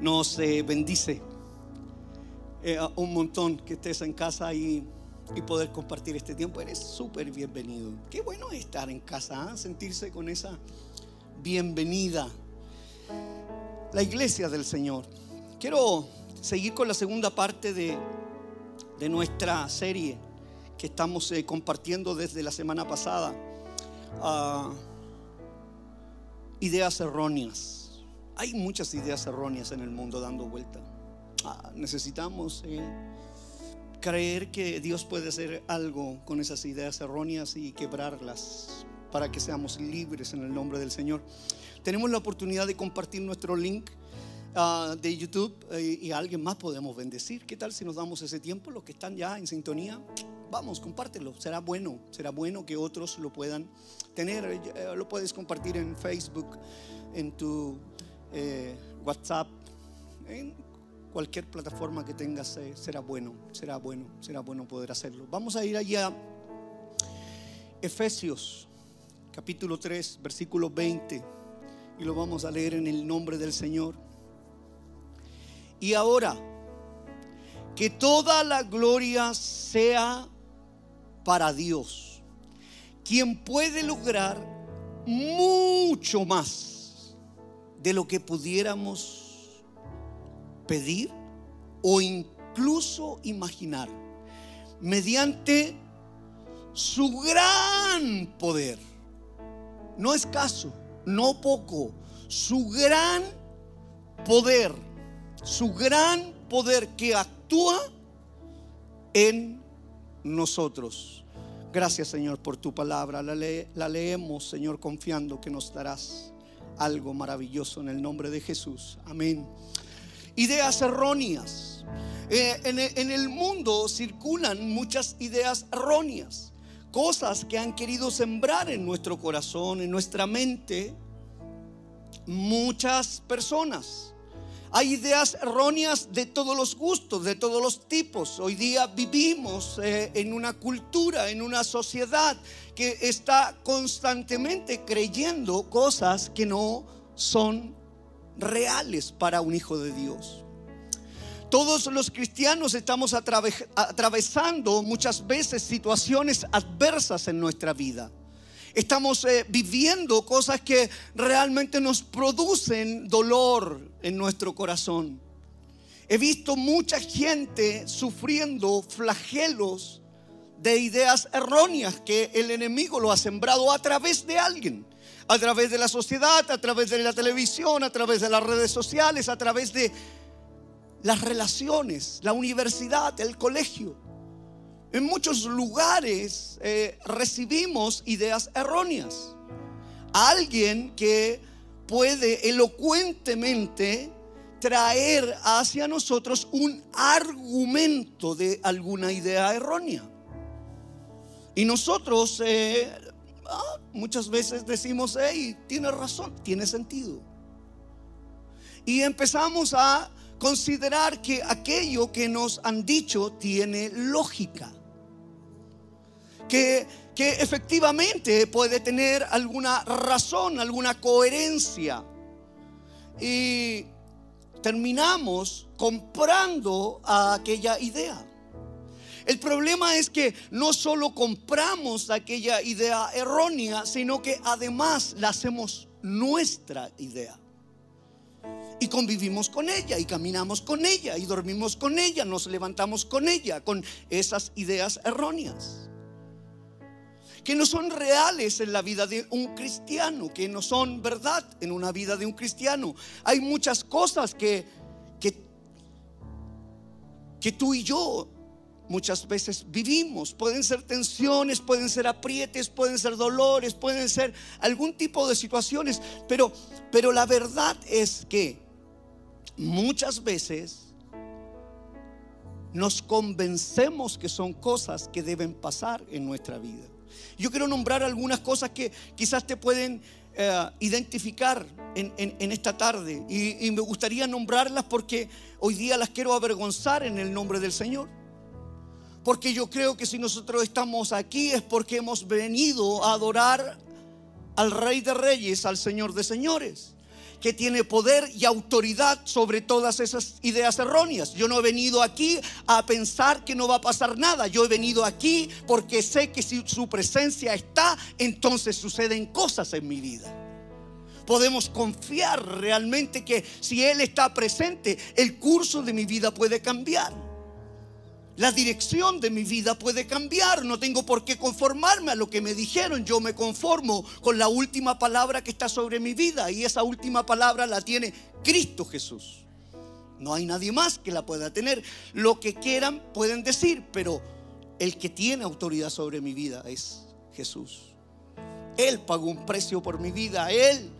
nos eh, bendice eh, un montón que estés en casa y, y poder compartir este tiempo. Eres súper bienvenido. Qué bueno estar en casa, ¿ah? sentirse con esa bienvenida. La iglesia del Señor. Quiero seguir con la segunda parte de, de nuestra serie que estamos eh, compartiendo desde la semana pasada. Ah, ideas erróneas. Hay muchas ideas erróneas en el mundo dando vuelta. Ah, necesitamos eh, creer que Dios puede hacer algo con esas ideas erróneas y quebrarlas para que seamos libres en el nombre del Señor. Tenemos la oportunidad de compartir nuestro link ah, de YouTube eh, y a alguien más podemos bendecir. ¿Qué tal si nos damos ese tiempo? Los que están ya en sintonía, vamos, compártelo. Será bueno, será bueno que otros lo puedan tener. Eh, lo puedes compartir en Facebook, en tu eh, WhatsApp, en cualquier plataforma que tengas. eh, será bueno, será bueno, será bueno poder hacerlo. Vamos a ir allá. Efesios, capítulo 3, versículo 20. Y lo vamos a leer en el nombre del Señor. Y ahora, que toda la gloria sea para Dios, quien puede lograr mucho más de lo que pudiéramos pedir o incluso imaginar, mediante su gran poder, no escaso, no poco, su gran poder, su gran poder que actúa en nosotros. Gracias Señor por tu palabra. La, le- la leemos Señor confiando que nos darás algo maravilloso en el nombre de Jesús. Amén. Ideas erróneas. Eh, e- en el mundo circulan muchas ideas erróneas. Cosas que han querido sembrar en nuestro corazón, en nuestra mente, muchas personas. Hay ideas erróneas de todos los gustos, de todos los tipos. Hoy día vivimos eh, en una cultura, en una sociedad que está constantemente creyendo cosas que no son reales para un hijo de Dios. Todos los cristianos estamos atrave- atravesando muchas veces situaciones adversas en nuestra vida. Estamos eh, viviendo cosas que realmente nos producen dolor en nuestro corazón. He visto mucha gente sufriendo flagelos de ideas erróneas que el enemigo lo ha sembrado a través de alguien, a través de la sociedad, a través de la televisión, a través de las redes sociales, a través de las relaciones, la universidad, el colegio. En muchos lugares eh, recibimos ideas erróneas. Alguien que puede elocuentemente traer hacia nosotros un argumento de alguna idea errónea. Y nosotros eh, ah, muchas veces decimos, hey, tiene razón, tiene sentido. Y empezamos a considerar que aquello que nos han dicho tiene lógica. Que, que efectivamente puede tener alguna razón, alguna coherencia. Y terminamos comprando a aquella idea. El problema es que no solo compramos aquella idea errónea, sino que además la hacemos nuestra idea. Y convivimos con ella, y caminamos con ella, y dormimos con ella, nos levantamos con ella, con esas ideas erróneas. Que no son reales en la vida de un cristiano, que no son verdad en una vida de un cristiano. Hay muchas cosas que, que, que tú y yo muchas veces vivimos. Pueden ser tensiones, pueden ser aprietes, pueden ser dolores, pueden ser algún tipo de situaciones. Pero, pero la verdad es que muchas veces nos convencemos que son cosas que deben pasar en nuestra vida. Yo quiero nombrar algunas cosas que quizás te pueden eh, identificar en, esta tarde. Y me gustaría nombrarlas porque hoy día las quiero avergonzar en el nombre del Señor. Porque yo creo que si nosotros estamos aquí es porque hemos venido a adorar al Rey de Reyes, al Señor de Señores. Que tiene poder y autoridad sobre todas esas ideas erróneas. Yo no he venido aquí a pensar que no va a pasar nada. Yo he venido aquí porque sé que si su presencia está, entonces suceden cosas en mi vida podemos confiar realmente que si Él está presente, el curso de mi vida puede cambiar. La dirección de mi vida puede cambiar. No tengo por qué conformarme a lo que me dijeron. Yo me conformo con la última palabra que está sobre mi vida. Y esa última palabra la tiene Cristo Jesús. No hay nadie más que la pueda tener. Lo que quieran pueden decir, pero el que tiene autoridad sobre mi vida es Jesús. Él pagó un precio por mi vida. Él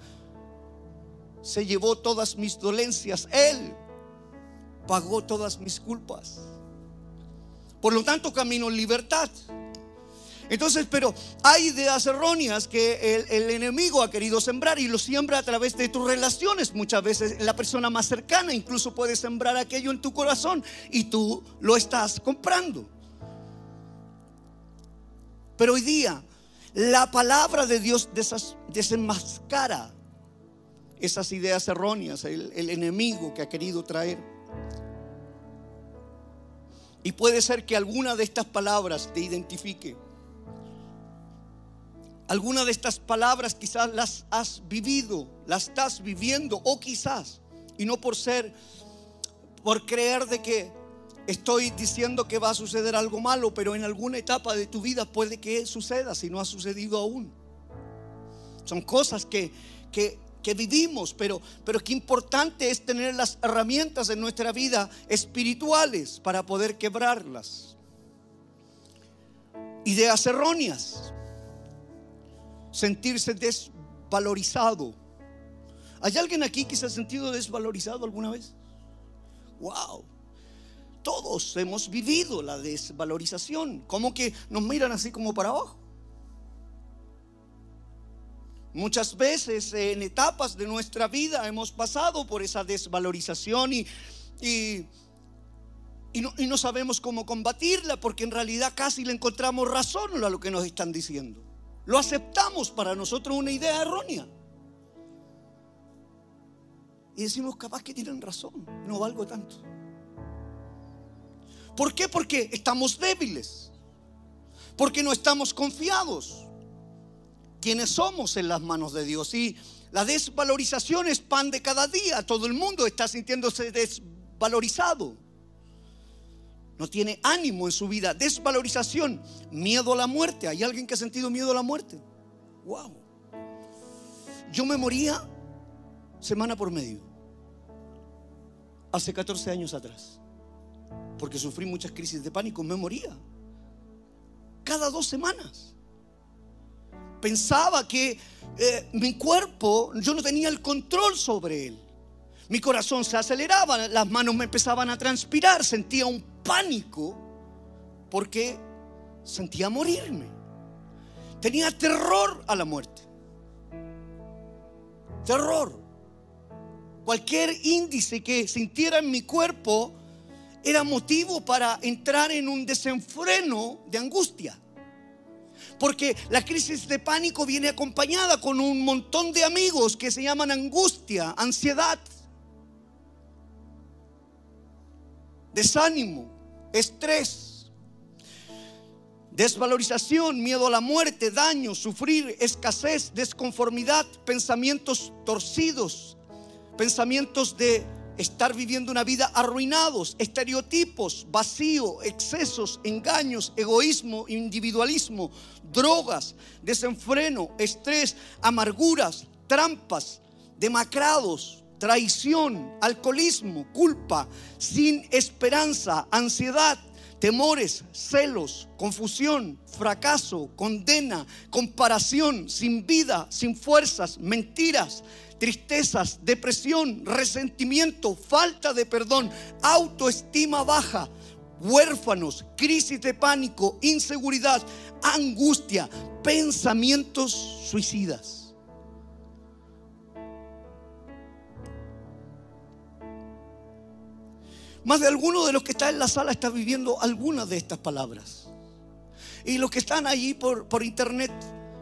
se llevó todas mis dolencias. Él pagó todas mis culpas. Por lo tanto, camino en libertad. Entonces, pero hay ideas erróneas que el, enemigo ha querido sembrar y lo siembra a través de tus relaciones. Muchas veces la persona más cercana incluso puede sembrar aquello en tu corazón y tú lo estás comprando. Pero hoy día la palabra de Dios desenmascara esas ideas erróneas, el enemigo que ha querido traer. Y puede ser que alguna de estas palabras te identifique. Alguna de estas palabras quizás las has vivido, las estás viviendo o quizás, y no por ser, por creer de que estoy diciendo que va a suceder algo malo, pero en alguna etapa de tu vida puede que suceda si no ha sucedido aún. Son cosas que, que que vivimos, pero, pero qué importante es tener las herramientas en nuestra vida espirituales para poder quebrarlas. Ideas erróneas, sentirse desvalorizado. ¿Hay alguien aquí que se ha sentido desvalorizado alguna vez? Wow. Todos hemos vivido la desvalorización. Como que nos miran así como para abajo. Muchas veces en etapas de nuestra vida hemos pasado por esa desvalorización y, y, no, sabemos cómo combatirla porque en realidad casi le encontramos razón a lo que nos están diciendo. Lo aceptamos para nosotros una idea errónea. Y decimos, capaz que tienen razón, no valgo tanto. ¿Por qué? Porque estamos débiles. Porque no estamos confiados quienes somos en las manos de Dios. Y la desvalorización es pan de cada día. Todo el mundo está sintiéndose desvalorizado. No tiene ánimo en su vida. Desvalorización, miedo a la muerte. ¿Hay alguien que ha sentido miedo a la muerte? Wow. Yo me moría semana por medio. Hace 14 años atrás. Porque sufrí muchas crisis de pánico. Me moría. Cada dos semanas pensaba que eh, mi cuerpo, yo no tenía el control sobre él. Mi corazón se aceleraba, las manos me empezaban a transpirar, sentía un pánico porque sentía morirme. Tenía terror a la muerte. Terror. Cualquier índice que sintiera en mi cuerpo era motivo para entrar en un desenfreno de angustia. Porque la crisis de pánico viene acompañada con un montón de amigos que se llaman angustia, ansiedad, desánimo, estrés, desvalorización, miedo a la muerte, daño, sufrir, escasez, desconformidad, pensamientos torcidos, pensamientos de estar viviendo una vida arruinados, estereotipos, vacío, excesos, engaños, egoísmo, individualismo, drogas, desenfreno, estrés, amarguras, trampas, demacrados, traición, alcoholismo, culpa, sin esperanza, ansiedad, temores, celos, confusión, fracaso, condena, comparación, sin vida, sin fuerzas, mentiras, tristezas, depresión, resentimiento, falta de perdón, autoestima baja, huérfanos, crisis de pánico, inseguridad, angustia, pensamientos suicidas. Más de alguno de los que está en la sala está viviendo algunas de estas palabras. Y los que están allí por, por internet,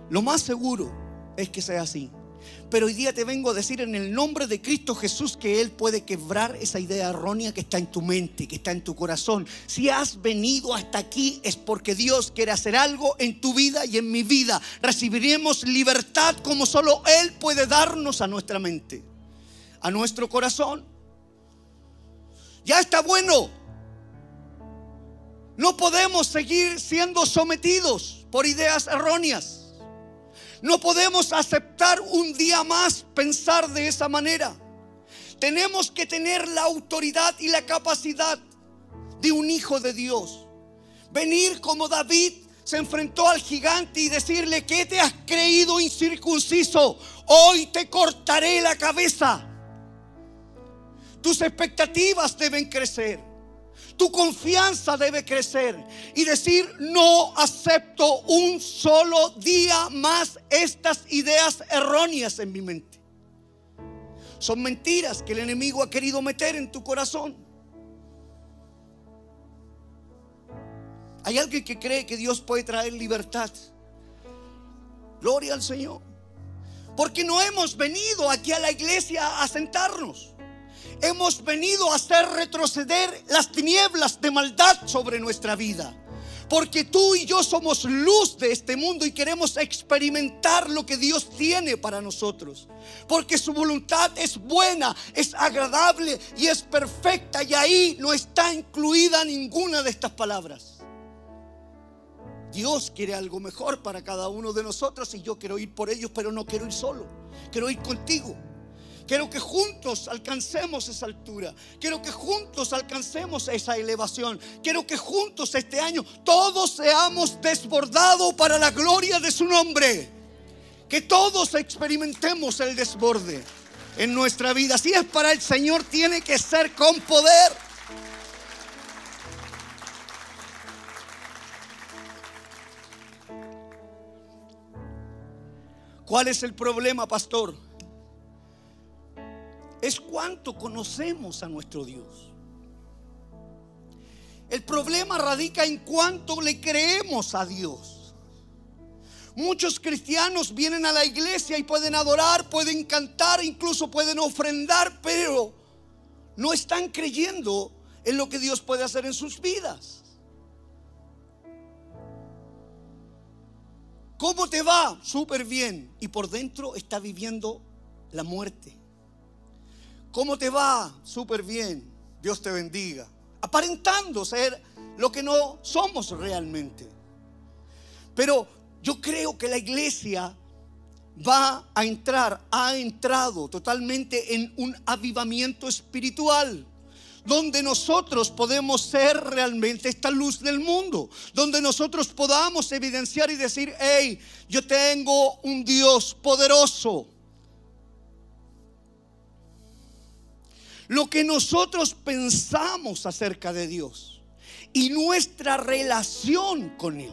lo más seguro es que sea así. Pero hoy día te vengo a decir en el nombre de Cristo Jesús que Él puede quebrar esa idea errónea que está en tu mente, que está en tu corazón. Si has venido hasta aquí es porque Dios quiere hacer algo en tu vida y en mi vida. Recibiremos libertad como solo Él puede darnos a nuestra mente, a nuestro corazón. Ya está bueno. No podemos seguir siendo sometidos por ideas erróneas. No podemos aceptar un día más pensar de esa manera. Tenemos que tener la autoridad y la capacidad de un hijo de Dios. Venir como David se enfrentó al gigante y decirle, ¿qué te has creído incircunciso? Hoy te cortaré la cabeza. Tus expectativas deben crecer. Tu confianza debe crecer y decir, no acepto un solo día más estas ideas erróneas en mi mente. Son mentiras que el enemigo ha querido meter en tu corazón. Hay alguien que cree que Dios puede traer libertad. Gloria al Señor. Porque no hemos venido aquí a la iglesia a sentarnos hemos venido a hacer retroceder las tinieblas de maldad sobre nuestra vida. Porque tú y yo somos luz de este mundo y queremos experimentar lo que Dios tiene para nosotros. Porque su voluntad es buena, es agradable y es perfecta. Y ahí no está incluida ninguna de estas palabras. Dios quiere algo mejor para cada uno de nosotros y yo quiero ir por ellos, pero no quiero ir solo. Quiero ir contigo. Quiero que juntos alcancemos esa altura. Quiero que juntos alcancemos esa elevación. Quiero que juntos este año todos seamos desbordados para la gloria de su nombre. Que todos experimentemos el desborde en nuestra vida. Si es para el Señor, tiene que ser con poder. ¿Cuál es el problema, pastor? Es cuánto conocemos a nuestro Dios. El problema radica en cuánto le creemos a Dios. Muchos cristianos vienen a la iglesia y pueden adorar, pueden cantar, incluso pueden ofrendar, pero no están creyendo en lo que Dios puede hacer en sus vidas. ¿Cómo te va? Súper bien. Y por dentro está viviendo la muerte. ¿Cómo te va? Súper bien. Dios te bendiga. Aparentando ser lo que no somos realmente. Pero yo creo que la iglesia va a entrar, ha entrado totalmente en un avivamiento espiritual donde nosotros podemos ser realmente esta luz del mundo, donde nosotros podamos evidenciar y decir, hey, yo tengo un Dios poderoso, lo que nosotros pensamos acerca de Dios y nuestra relación con Él.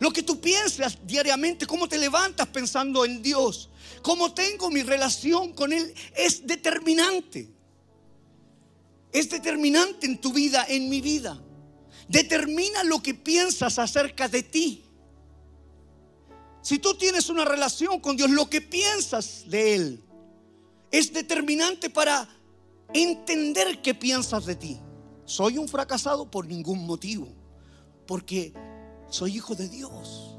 Lo que tú piensas diariamente, cómo te levantas pensando en Dios, cómo tengo mi relación con Él, es determinante. Es determinante en tu vida, en mi vida. Determina lo que piensas acerca de ti. Si tú tienes una relación con Dios, lo que piensas de Él es determinante para entender qué piensas de ti. Soy un fracasado por ningún motivo, porque soy hijo de Dios.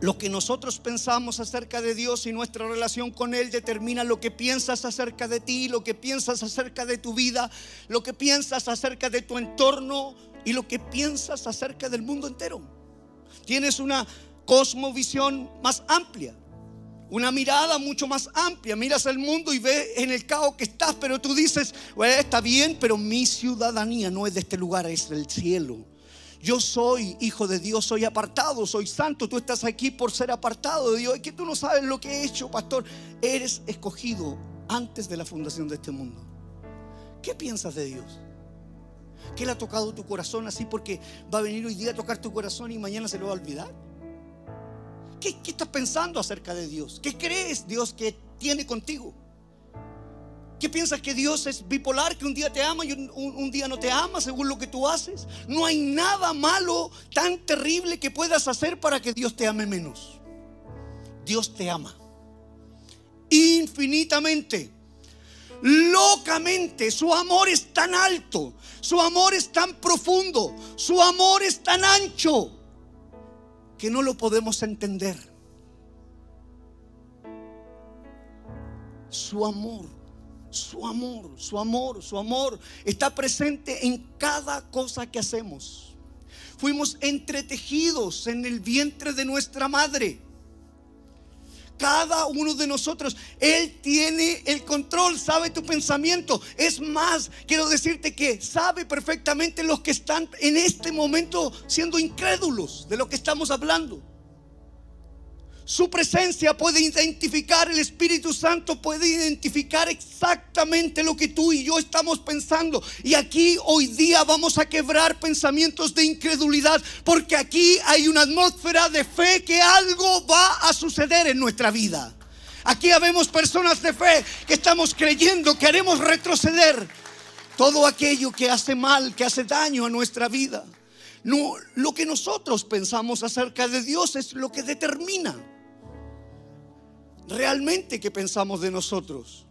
Lo que nosotros pensamos acerca de Dios y nuestra relación con Él determina lo que piensas acerca de ti, lo que piensas acerca de tu vida, lo que piensas acerca de tu entorno y lo que piensas acerca del mundo entero. Tienes una cosmovisión más amplia. Una mirada mucho más amplia. Miras el mundo y ves en el caos que estás, pero tú dices, está bien, pero mi ciudadanía no es de este lugar, es del cielo. Yo soy hijo de Dios, soy apartado, soy santo. Tú estás aquí por ser apartado de Dios. Es que tú no sabes lo que he hecho, pastor. Eres escogido antes de la fundación de este mundo. ¿Qué piensas de Dios? ¿Qué le ha tocado tu corazón así porque va a venir hoy día a tocar tu corazón y mañana se lo va a olvidar? ¿Qué, estás pensando acerca de Dios? ¿Qué crees Dios que tiene contigo? ¿Qué piensas que Dios es bipolar, que un día te ama y un, día no te ama según lo que tú haces? No hay nada malo tan terrible que puedas hacer para que Dios te ame menos. Dios te ama infinitamente, locamente. Su amor es tan alto, su amor es tan profundo, su amor es tan ancho que no lo podemos entender. Su amor, su amor, su amor, su amor está presente en cada cosa que hacemos. Fuimos entretejidos en el vientre de nuestra madre cada uno de nosotros. Él tiene el control, sabe tu pensamiento. Es más, quiero decirte que sabe perfectamente los que están en este momento siendo incrédulos de lo que estamos hablando. Su presencia puede identificar, el Espíritu Santo puede identificar exactamente lo que tú y yo estamos pensando. Y aquí hoy día vamos a quebrar pensamientos de incredulidad, porque aquí hay una atmósfera de fe que algo va a suceder en nuestra vida. Aquí habemos personas de fe que estamos creyendo que haremos retroceder todo aquello que hace mal, que hace daño a nuestra vida. No, lo que nosotros pensamos acerca de Dios es lo que determina realmente qué pensamos de nosotros.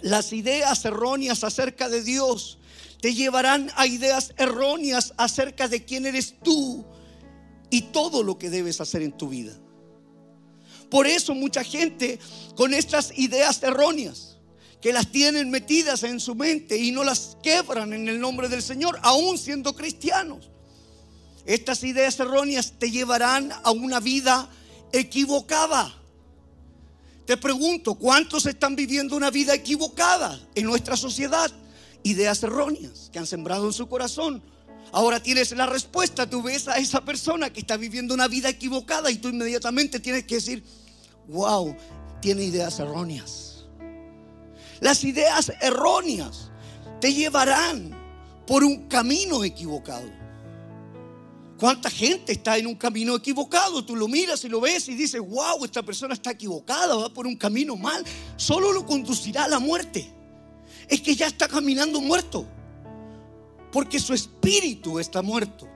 Las ideas erróneas acerca de Dios te llevarán a ideas erróneas acerca de quién eres tú y todo lo que debes hacer en tu vida. Por eso mucha gente con estas ideas erróneas que las tienen metidas en su mente y no las quebran en el nombre del Señor, aún siendo cristianos. Estas ideas erróneas te llevarán a una vida equivocada. Te pregunto, ¿cuántos están viviendo una vida equivocada en nuestra sociedad? Ideas erróneas que han sembrado en su corazón. Ahora tienes la respuesta, tú ves a esa persona que está viviendo una vida equivocada y tú inmediatamente tienes que decir, wow, tiene ideas erróneas. Las ideas erróneas te llevarán por un camino equivocado. ¿Cuánta gente está en un camino equivocado? Tú lo miras y lo ves y dices, wow, esta persona está equivocada, va por un camino mal. Solo lo conducirá a la muerte. Es que ya está caminando muerto. Porque su espíritu está muerto.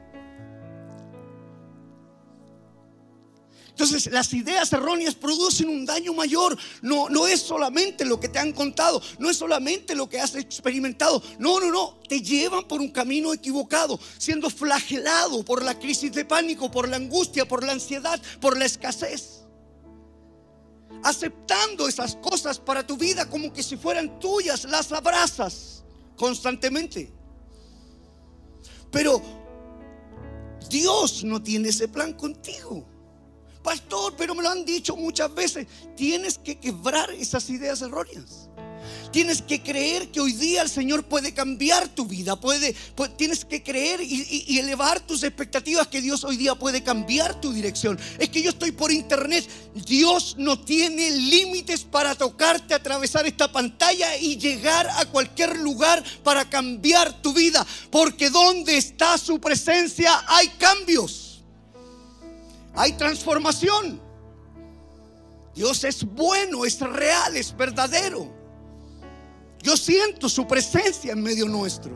Entonces las ideas erróneas producen un daño mayor. No, no es solamente lo que te han contado, no es solamente lo que has experimentado. No, no, no. Te llevan por un camino equivocado, siendo flagelado por la crisis de pánico, por la angustia, por la ansiedad, por la escasez. Aceptando esas cosas para tu vida como que si fueran tuyas, las abrazas constantemente. Pero Dios no tiene ese plan contigo. Pastor, pero me lo han dicho muchas veces. Tienes que quebrar esas ideas erróneas. Tienes que creer que hoy día el Señor puede cambiar tu vida. Puede, tienes que creer y, y, elevar tus expectativas que Dios hoy día puede cambiar tu dirección. Es que yo estoy por internet. Dios no tiene límites para tocarte, atravesar esta pantalla y llegar a cualquier lugar para cambiar tu vida. Porque donde está su presencia hay cambios hay transformación. Dios es bueno, es real, es verdadero. Yo siento su presencia en medio nuestro.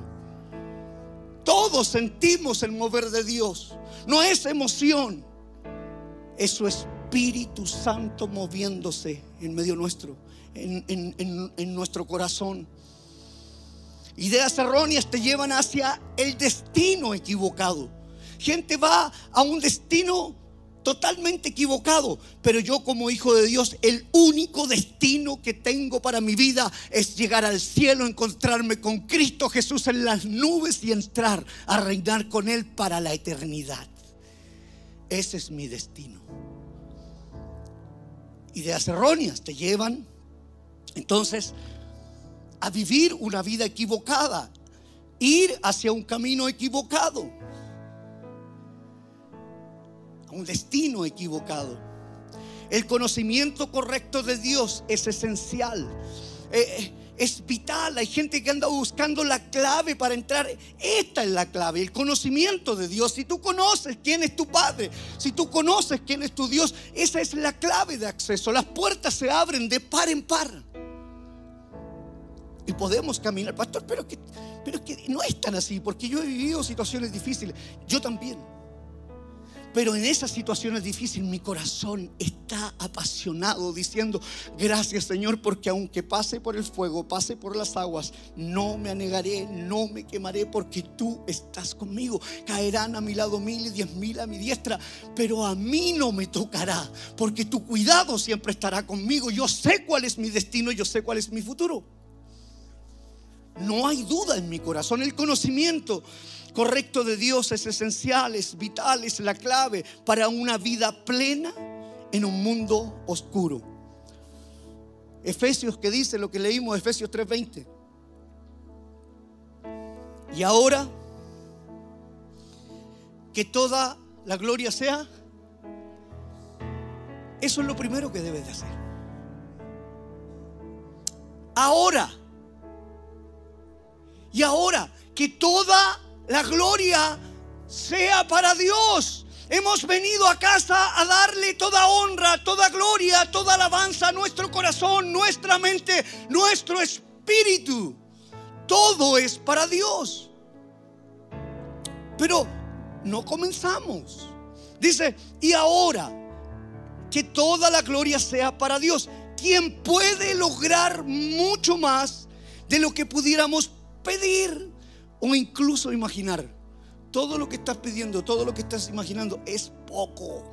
Todos sentimos el mover de Dios. No es emoción, es su Espíritu Santo moviéndose en medio nuestro, en, nuestro corazón. Ideas erróneas te llevan hacia el destino equivocado. Gente va a un destino totalmente equivocado. Pero yo como hijo de Dios, el único destino que tengo para mi vida es llegar al cielo, encontrarme con Cristo Jesús en las nubes y entrar a reinar con Él para la eternidad. Ese es mi destino. Ideas erróneas te llevan entonces a vivir una vida equivocada, ir hacia un camino equivocado un destino equivocado. El conocimiento correcto de Dios es esencial. Eh, es vital. Hay gente que anda buscando la clave para entrar. Esta es la clave, el conocimiento de Dios. Si tú conoces quién es tu Padre, si tú conoces quién es tu Dios, esa es la clave de acceso. Las puertas se abren de par en par. Y podemos caminar, pastor, pero que, pero que no es tan así, porque yo he vivido situaciones difíciles. Yo también. Pero en esas situaciones difíciles mi corazón está apasionado diciendo, gracias Señor, porque aunque pase por el fuego, pase por las aguas, no me anegaré, no me quemaré, porque tú estás conmigo. Caerán a mi lado mil y diez mil a mi diestra, pero a mí no me tocará, porque tu cuidado siempre estará conmigo. Yo sé cuál es mi destino, yo sé cuál es mi futuro. No hay duda en mi corazón, el conocimiento correcto de Dios es esencial, es vital, es la clave para una vida plena en un mundo oscuro. Efesios que dice lo que leímos, Efesios 3:20. Y ahora que toda la gloria sea, eso es lo primero que debes de hacer. Ahora, y ahora que toda la gloria sea para Dios. Hemos venido a casa a darle toda honra, toda gloria, toda alabanza a nuestro corazón, nuestra mente, nuestro espíritu. Todo es para Dios. Pero no comenzamos. Dice, y ahora que toda la gloria sea para Dios, quien puede lograr mucho más de lo que pudiéramos pedir o incluso imaginar. Todo lo que estás pidiendo, todo lo que estás imaginando es poco.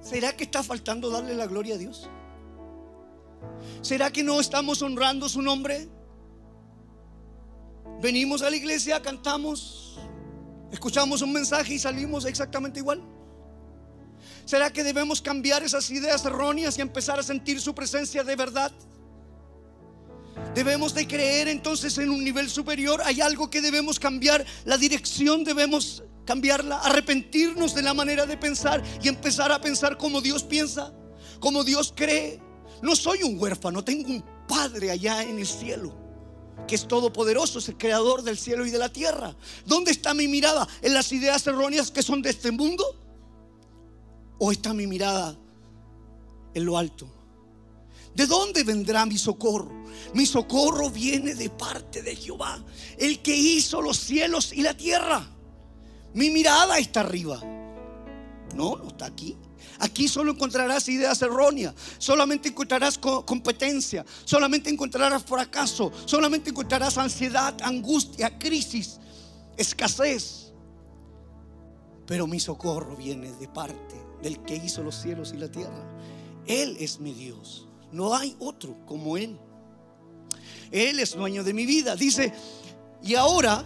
¿Será que está faltando darle la gloria a Dios? ¿Será que no estamos honrando su nombre? Venimos a la iglesia, cantamos, escuchamos un mensaje y salimos exactamente igual. ¿Será que debemos cambiar esas ideas erróneas y empezar a sentir su presencia de verdad? Debemos de creer entonces en un nivel superior. Hay algo que debemos cambiar. La dirección debemos cambiarla. Arrepentirnos de la manera de pensar y empezar a pensar como Dios piensa, como Dios cree. No soy un huérfano, tengo un Padre allá en el cielo que es todopoderoso, es el creador del cielo y de la tierra. ¿Dónde está mi mirada? ¿En las ideas erróneas que son de este mundo? ¿O está mi mirada en lo alto? ¿De dónde vendrá mi socorro? Mi socorro viene de parte de Jehová, el que hizo los cielos y la tierra. Mi mirada está arriba. No, no está aquí. Aquí solo encontrarás ideas erróneas, solamente encontrarás competencia, solamente encontrarás fracaso, solamente encontrarás ansiedad, angustia, crisis, escasez. Pero mi socorro viene de parte del que hizo los cielos y la tierra. Él es mi Dios. No hay otro como Él. Él es dueño de mi vida. Dice, y ahora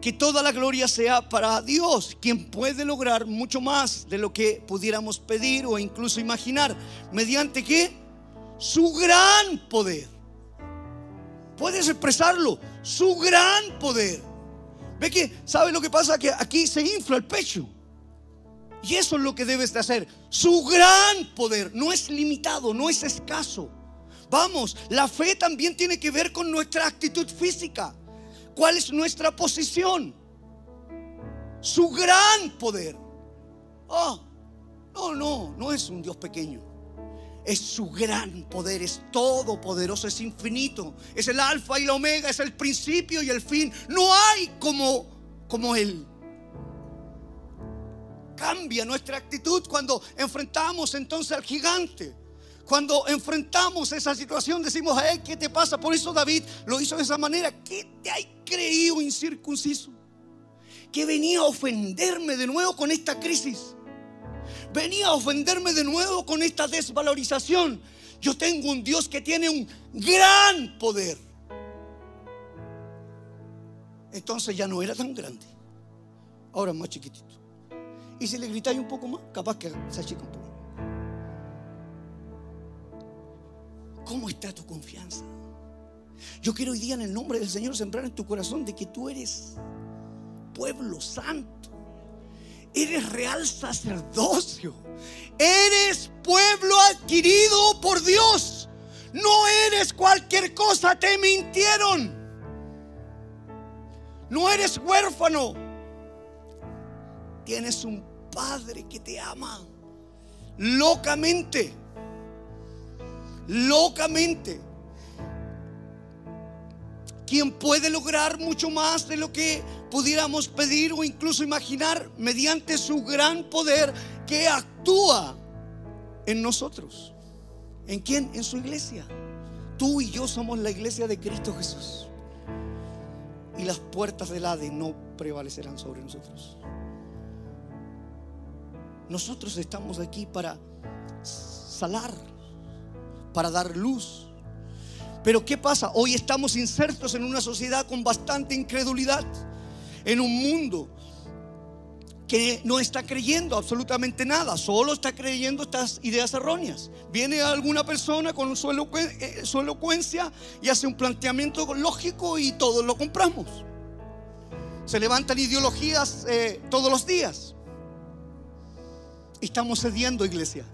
que toda la gloria sea para Dios, quien puede lograr mucho más de lo que pudiéramos pedir o incluso imaginar. ¿Mediante qué? Su gran poder. Puedes expresarlo, su gran poder. Ve que, ¿sabe lo que pasa? Que aquí se infla el pecho. Y eso es lo que debes de hacer. Su gran poder no es limitado, no es escaso. Vamos, la fe también tiene que ver con nuestra actitud física. ¿Cuál es nuestra posición? Su gran poder. Oh, no, no, no es un Dios pequeño. Es su gran poder, es todopoderoso, es infinito. Es el alfa y la omega, es el principio y el fin. No hay como, como Él cambia nuestra actitud cuando enfrentamos entonces al gigante. Cuando enfrentamos esa situación decimos, hey, ¿qué te pasa? Por eso David lo hizo de esa manera. ¿Qué te hay creído incircunciso? Que venía a ofenderme de nuevo con esta crisis. Venía a ofenderme de nuevo con esta desvalorización. Yo tengo un Dios que tiene un gran poder. Entonces ya no era tan grande. Ahora más chiquitito. Y si le gritáis un poco más, capaz que se achica un poco. ¿Cómo está tu confianza? Yo quiero hoy día en el nombre del Señor sembrar en tu corazón de que tú eres pueblo santo. Eres real sacerdocio. Eres pueblo adquirido por Dios. No eres cualquier cosa, te mintieron. No eres huérfano. Tienes un Padre que te ama locamente. Locamente. Quien puede lograr mucho más de lo que pudiéramos pedir o incluso imaginar mediante su gran poder que actúa en nosotros. ¿En quién? En su iglesia. Tú y yo somos la iglesia de Cristo Jesús. Y las puertas del Hades no prevalecerán sobre nosotros. Nosotros estamos aquí para salar, para dar luz. Pero ¿qué pasa? Hoy estamos insertos en una sociedad con bastante incredulidad, en un mundo que no está creyendo absolutamente nada, solo está creyendo estas ideas erróneas. Viene alguna persona con su, eh, elocuencia y hace un planteamiento lógico y todos lo compramos. Se levantan ideologías eh, todos los días. Estamos cediendo, iglesia.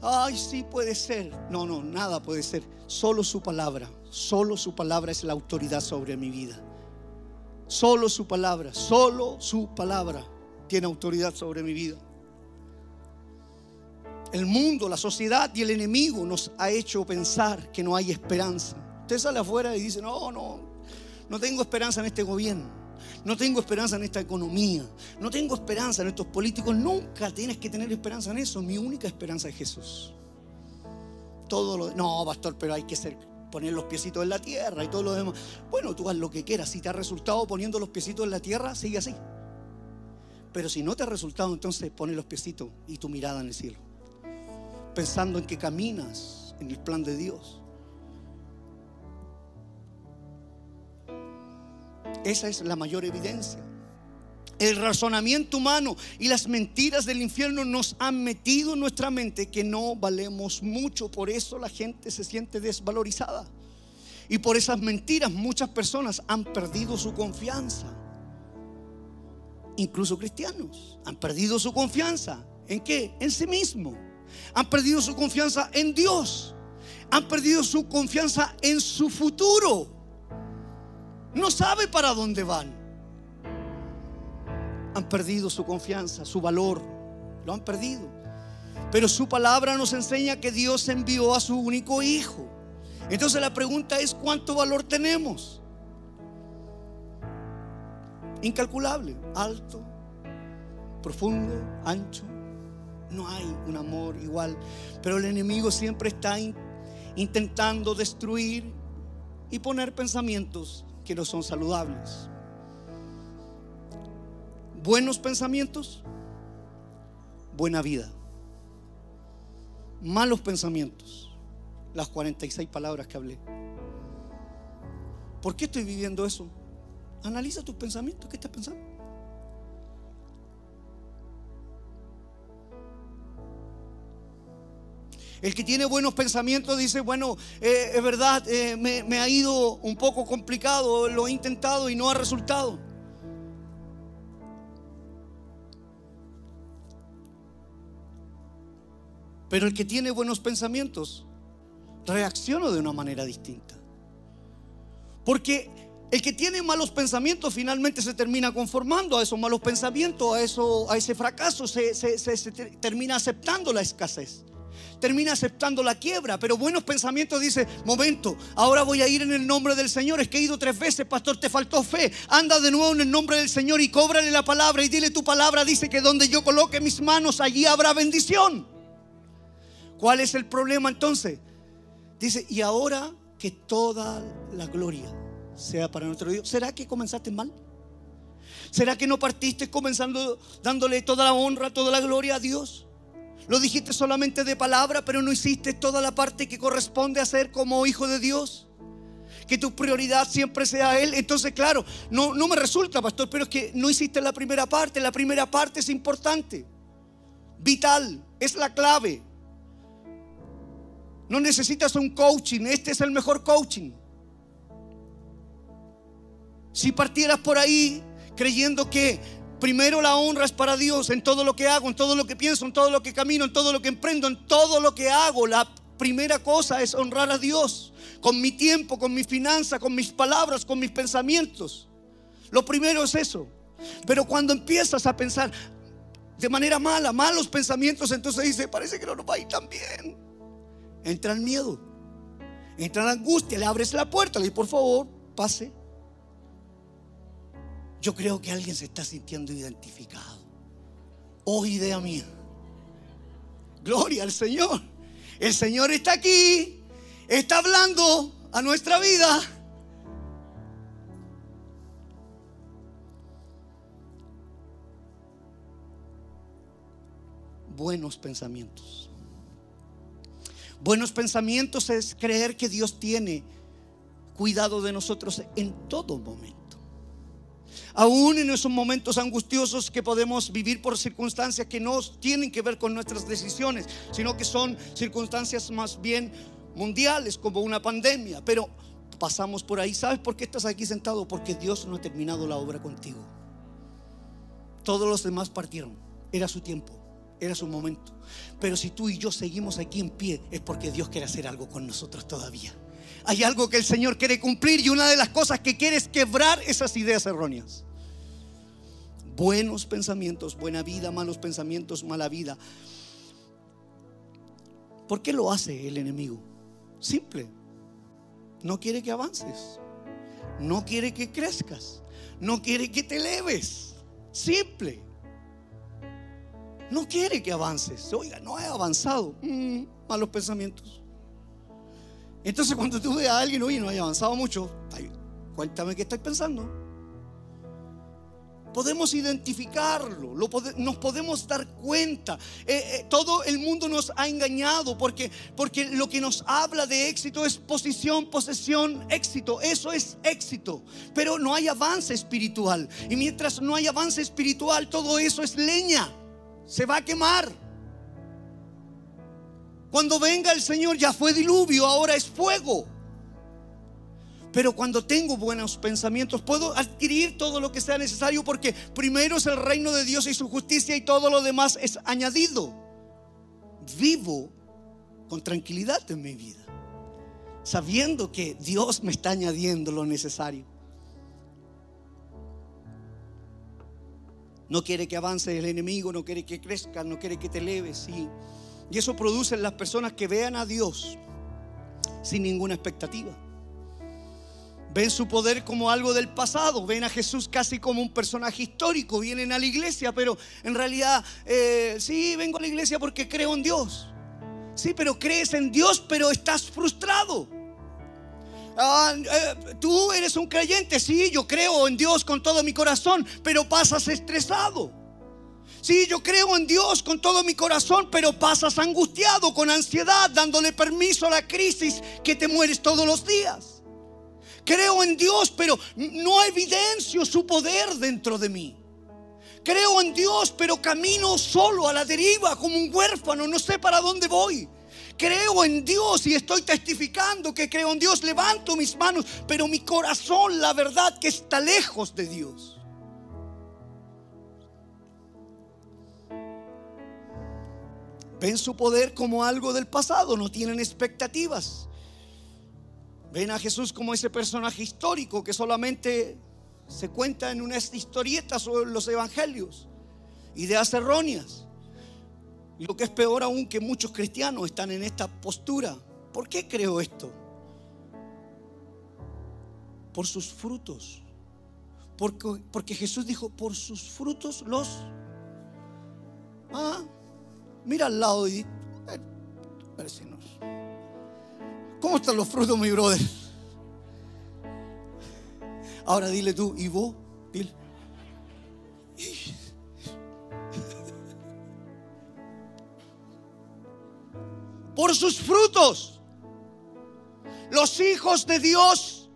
Ay, sí puede ser. No, no, nada puede ser. Solo su palabra, solo su palabra es la autoridad sobre mi vida. Solo su palabra, solo su palabra tiene autoridad sobre mi vida. El mundo, la sociedad y el enemigo nos ha hecho pensar que no hay esperanza. Usted sale afuera y dice, no, no, no tengo esperanza en este gobierno. No tengo esperanza en esta economía. No tengo esperanza en estos políticos. Nunca tienes que tener esperanza en eso. Mi única esperanza es Jesús. Todo lo, no, pastor, pero hay que ser poner los piecitos en la tierra y todo lo demás. Bueno, tú haz lo que quieras. Si te ha resultado poniendo los piecitos en la tierra, sigue así. Pero si no te ha resultado, entonces pone los piecitos y tu mirada en el cielo. Pensando en que caminas en el plan de Dios. Esa es la mayor evidencia. El razonamiento humano y las mentiras del infierno nos han metido en nuestra mente que no valemos mucho. Por eso la gente se siente desvalorizada. Y por esas mentiras muchas personas han perdido su confianza. Incluso cristianos han perdido su confianza. ¿En qué? En sí mismo. Han perdido su confianza en Dios. Han perdido su confianza en su futuro. No sabe para dónde van han perdido su confianza, su valor. Lo han perdido. Pero su palabra nos enseña que Dios envió a su único hijo. Entonces la pregunta es, ¿cuánto valor tenemos? Incalculable, alto, profundo, ancho. No hay un amor igual. Pero el enemigo siempre está intentando destruir y poner pensamientos no son saludables buenos pensamientos, buena vida. Malos pensamientos, las 46 palabras que hablé. ¿Por qué estoy viviendo eso? Analiza tus pensamientos, ¿qué estás pensando? El que tiene buenos pensamientos dice, bueno, eh, es verdad, eh, me ha ido un poco complicado, lo he intentado y no ha resultado. Pero el que tiene buenos pensamientos reacciona de una manera distinta. Porque el que tiene malos pensamientos finalmente se termina conformando a esos malos pensamientos, a, eso, a ese fracaso, se, termina aceptando la escasez termina aceptando la quiebra, pero buenos pensamientos dice, momento, ahora voy a ir en el nombre del Señor, es que he ido tres veces, pastor, te faltó fe, anda de nuevo en el nombre del Señor y cóbrale la palabra y dile tu palabra, dice que donde yo coloque mis manos, allí habrá bendición. ¿Cuál es el problema entonces? Dice, y ahora que toda la gloria sea para nuestro Dios. ¿Será que comenzaste mal? ¿Será que no partiste comenzando dándole toda la honra, toda la gloria a Dios? Lo dijiste solamente de palabra, pero no hiciste toda la parte que corresponde hacer como hijo de Dios. Que tu prioridad siempre sea Él. Entonces, claro, no, no me resulta, pastor, pero es que no hiciste la primera parte. La primera parte es importante, vital, es la clave. No necesitas un coaching, este es el mejor coaching. Si partieras por ahí creyendo que primero la honra es para Dios en todo lo que hago, en todo lo que pienso, en todo lo que camino, en todo lo que emprendo, en todo lo que hago, la primera cosa es honrar a Dios con mi tiempo, con mi finanza, con mis palabras, con mis pensamientos. Lo primero es eso. Pero cuando empiezas a pensar de manera mala, malos pensamientos, entonces dice, parece que no nos va a ir tan bien. Entra el miedo, entra la angustia, le abres la puerta, le dices, por favor, pase. Yo creo que alguien se está sintiendo identificado. Oh, idea mía. Gloria al Señor. El Señor está aquí, está hablando a nuestra vida. Buenos pensamientos. Buenos pensamientos es creer que Dios tiene cuidado de nosotros en todo momento. Aún en esos momentos angustiosos que podemos vivir por circunstancias que no tienen que ver con nuestras decisiones, sino que son circunstancias más bien mundiales, como una pandemia. Pero pasamos por ahí. ¿Sabes por qué estás aquí sentado? Porque Dios no ha terminado la obra contigo. Todos los demás partieron. Era su tiempo, era su momento. Pero si tú y yo seguimos aquí en pie, es porque Dios quiere hacer algo con nosotros todavía hay algo que el Señor quiere cumplir y una de las cosas que quiere es quebrar esas ideas erróneas. Buenos pensamientos, buena vida, malos pensamientos, mala vida. ¿Por qué lo hace el enemigo? Simple. No quiere que avances. No quiere que crezcas. No quiere que te eleves. Simple. No quiere que avances. Oiga, no he avanzado. Mm, malos pensamientos. Entonces cuando tú ves a alguien, oye, no haya avanzado mucho, cuéntame qué estás pensando. Podemos identificarlo, nos podemos dar cuenta. Eh, eh, todo el mundo nos ha engañado porque, porque lo que nos habla de éxito es posición, posesión, éxito. Eso es éxito. Pero no hay avance espiritual. Y mientras no hay avance espiritual, todo eso es leña. Se va a quemar. Cuando venga el Señor ya fue diluvio, ahora es fuego. Pero cuando tengo buenos pensamientos, puedo adquirir todo lo que sea necesario porque primero es el reino de Dios y su justicia y todo lo demás es añadido. Vivo con tranquilidad en mi vida, sabiendo que Dios me está añadiendo lo necesario. No quiere que avance el enemigo, no quiere que crezca, no quiere que te eleves. Sí. Y eso produce las personas que vean a Dios sin ninguna expectativa. Ven su poder como algo del pasado, ven a Jesús casi como un personaje histórico, vienen a la iglesia, pero en realidad eh, sí, vengo a la iglesia porque creo en Dios. Sí, pero crees en Dios, pero estás frustrado. Ah, eh, tú eres un creyente, sí, yo creo en Dios con todo mi corazón, pero pasas estresado. Sí, yo creo en Dios con todo mi corazón, pero pasas angustiado, con ansiedad, dándole permiso a la crisis que te mueres todos los días. Creo en Dios, pero no evidencio su poder dentro de mí. Creo en Dios, pero camino solo a la deriva como un huérfano, no sé para dónde voy. Creo en Dios y estoy testificando que creo en Dios. Levanto mis manos, pero mi corazón, la verdad, que está lejos de Dios. Ven su poder como algo del pasado, no tienen expectativas. Ven a Jesús como ese personaje histórico que solamente se cuenta en unas historietas sobre los evangelios, ideas erróneas. Y lo que es peor aún que muchos cristianos están en esta postura. ¿Por qué creo esto? Por sus frutos. Porque, porque Jesús dijo, por sus frutos los... Ah, Mira al lado y eh, ¿Cómo están los frutos, mi brother? Ahora dile tú, ¿y vos? Dile. Por sus frutos, los hijos de Dios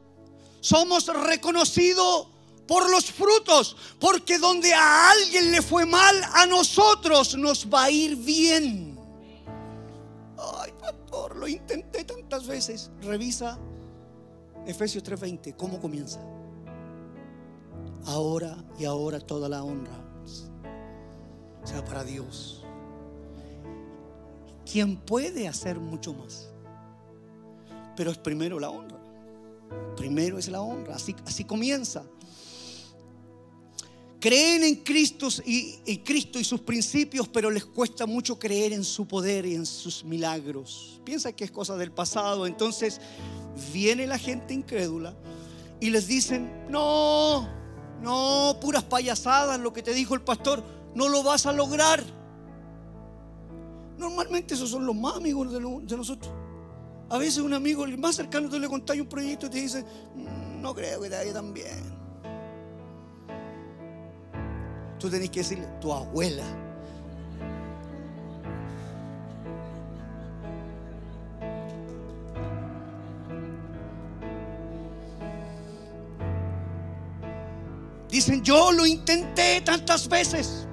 somos reconocidos por los frutos, porque donde a alguien le fue mal, a nosotros nos va a ir bien. Ay, pastor, lo intenté tantas veces. Revisa Efesios 3:20, ¿cómo comienza? Ahora y ahora toda la honra sea para Dios. Quien puede hacer mucho más. Pero es primero la honra. Primero es la honra. Así, así comienza. Creen en Cristo y, Cristo y sus principios, pero les cuesta mucho creer en su poder y en sus milagros. Piensa que es cosa del pasado. Entonces viene la gente incrédula y les dicen, no, no, puras payasadas, lo que te dijo el pastor, no lo vas a lograr. Normalmente esos son los más amigos de, nosotros. A veces un amigo, el más cercano, tú le contáis un proyecto y te dice, mm, no creo que te vaya tan bien. Tú tenés que decirle, tu abuela. Dicen, yo lo intenté tantas veces.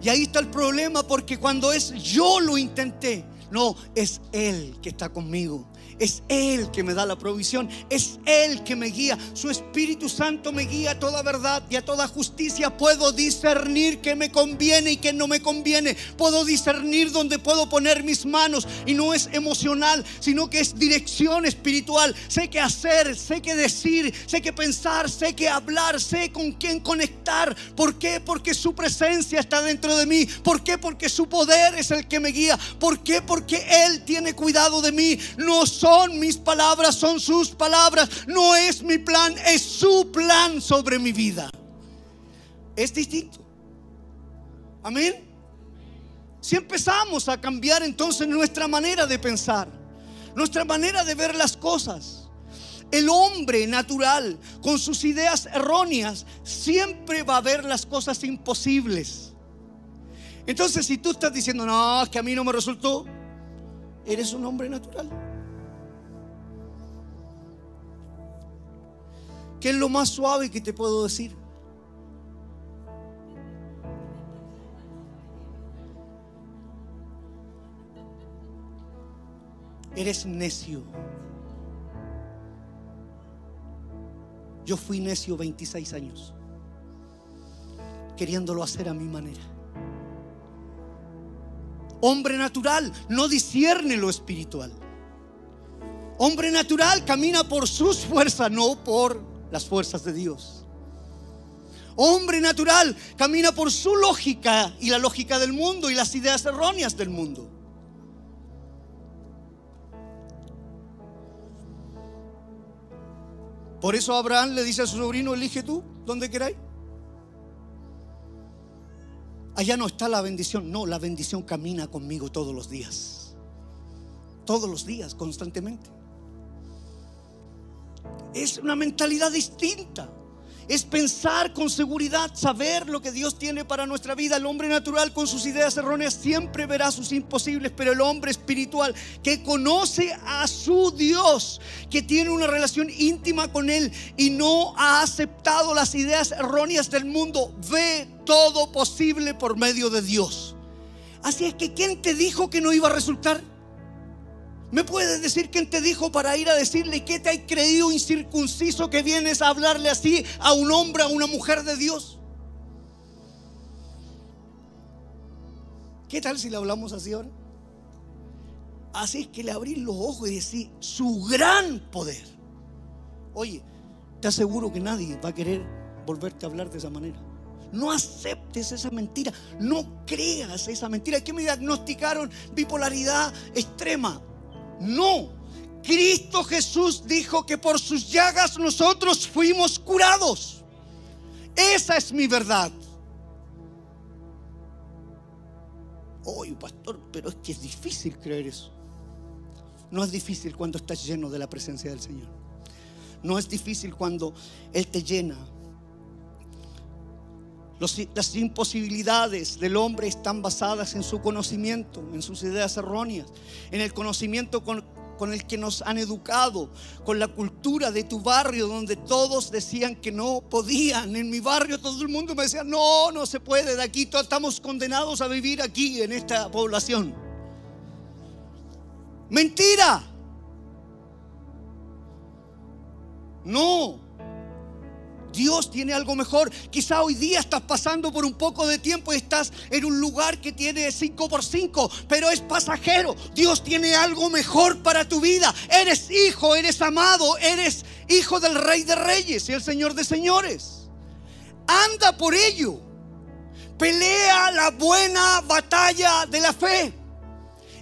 Y ahí está el problema, porque cuando es yo lo intenté, no, es Él que está conmigo. Es Él que me da la provisión. Es Él que me guía. Su Espíritu Santo me guía a toda verdad y a toda justicia. Puedo discernir qué me conviene y qué no me conviene. Puedo discernir dónde puedo poner mis manos. Y no es emocional, sino que es dirección espiritual. Sé qué hacer, sé qué decir, sé qué pensar, sé qué hablar, sé con quién conectar. ¿Por qué? Porque su presencia está dentro de mí. ¿Por qué? Porque su poder es el que me guía. ¿Por qué? Porque Él tiene cuidado de mí. No son mis palabras, son sus palabras. No es mi plan, es su plan sobre mi vida. Es distinto. Amén. Si empezamos a cambiar entonces nuestra manera de pensar, nuestra manera de ver las cosas, el hombre natural con sus ideas erróneas siempre va a ver las cosas imposibles. Entonces, si tú estás diciendo, no, es que a mí no me resultó, eres un hombre natural. ¿Qué es lo más suave que te puedo decir? Eres necio. Yo fui necio 26 años, queriéndolo hacer a mi manera. Hombre natural no discierne lo espiritual. Hombre natural camina por sus fuerzas, no por las fuerzas de Dios. Hombre natural camina por su lógica y la lógica del mundo y las ideas erróneas del mundo. Por eso Abraham le dice a su sobrino, elige tú donde queráis. Allá no está la bendición, no, la bendición camina conmigo todos los días. Todos los días, constantemente. Es una mentalidad distinta. Es pensar con seguridad, saber lo que Dios tiene para nuestra vida. El hombre natural con sus ideas erróneas siempre verá sus imposibles, pero el hombre espiritual que conoce a su Dios, que tiene una relación íntima con Él y no ha aceptado las ideas erróneas del mundo, ve todo posible por medio de Dios. Así es que, ¿quién te dijo que no iba a resultar? ¿Me puedes decir quién te dijo para ir a decirle que te hay creído incircunciso que vienes a hablarle así a un hombre, a una mujer de Dios? ¿Qué tal si le hablamos así ahora? Así es que le abrí los ojos y decir su gran poder. Oye, te aseguro que nadie va a querer volverte a hablar de esa manera. No aceptes esa mentira, no creas esa mentira. ¿Qué me diagnosticaron? Bipolaridad extrema. No. Cristo Jesús dijo que por sus llagas nosotros fuimos curados. Esa es mi verdad. Oye, pastor, pero es que es difícil creer eso. No es difícil cuando estás lleno de la presencia del Señor. No es difícil cuando Él te llena. Las imposibilidades del hombre están basadas en su conocimiento, en sus ideas erróneas, en el conocimiento con, con el que nos han educado, con la cultura de tu barrio donde todos decían que no podían. En mi barrio todo el mundo me decía, no, no se puede, de aquí todos estamos condenados a vivir aquí en esta población. Mentira. No. Dios tiene algo mejor. Quizá hoy día estás pasando por un poco de tiempo y estás en un lugar que tiene 5 por 5, pero es pasajero. Dios tiene algo mejor para tu vida. Eres hijo, eres amado, eres hijo del Rey de Reyes y el Señor de Señores. Anda por ello. Pelea la buena batalla de la fe.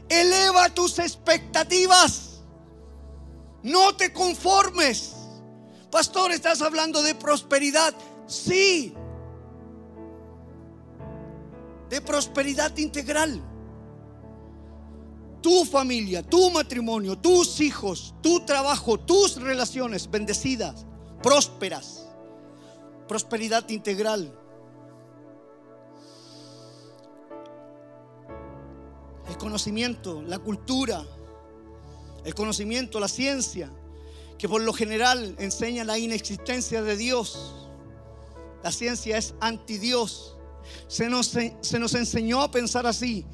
Eleva tus expectativas. No te conformes. Pastor, ¿estás hablando de prosperidad? Sí. De prosperidad integral. Tu familia, tu matrimonio, tus hijos, tu trabajo, tus relaciones bendecidas, prósperas. Prosperidad integral. El conocimiento, la cultura, el conocimiento, la ciencia, que por lo general enseña la inexistencia de Dios. La ciencia es anti Dios. Se nos, se nos enseñó a pensar así,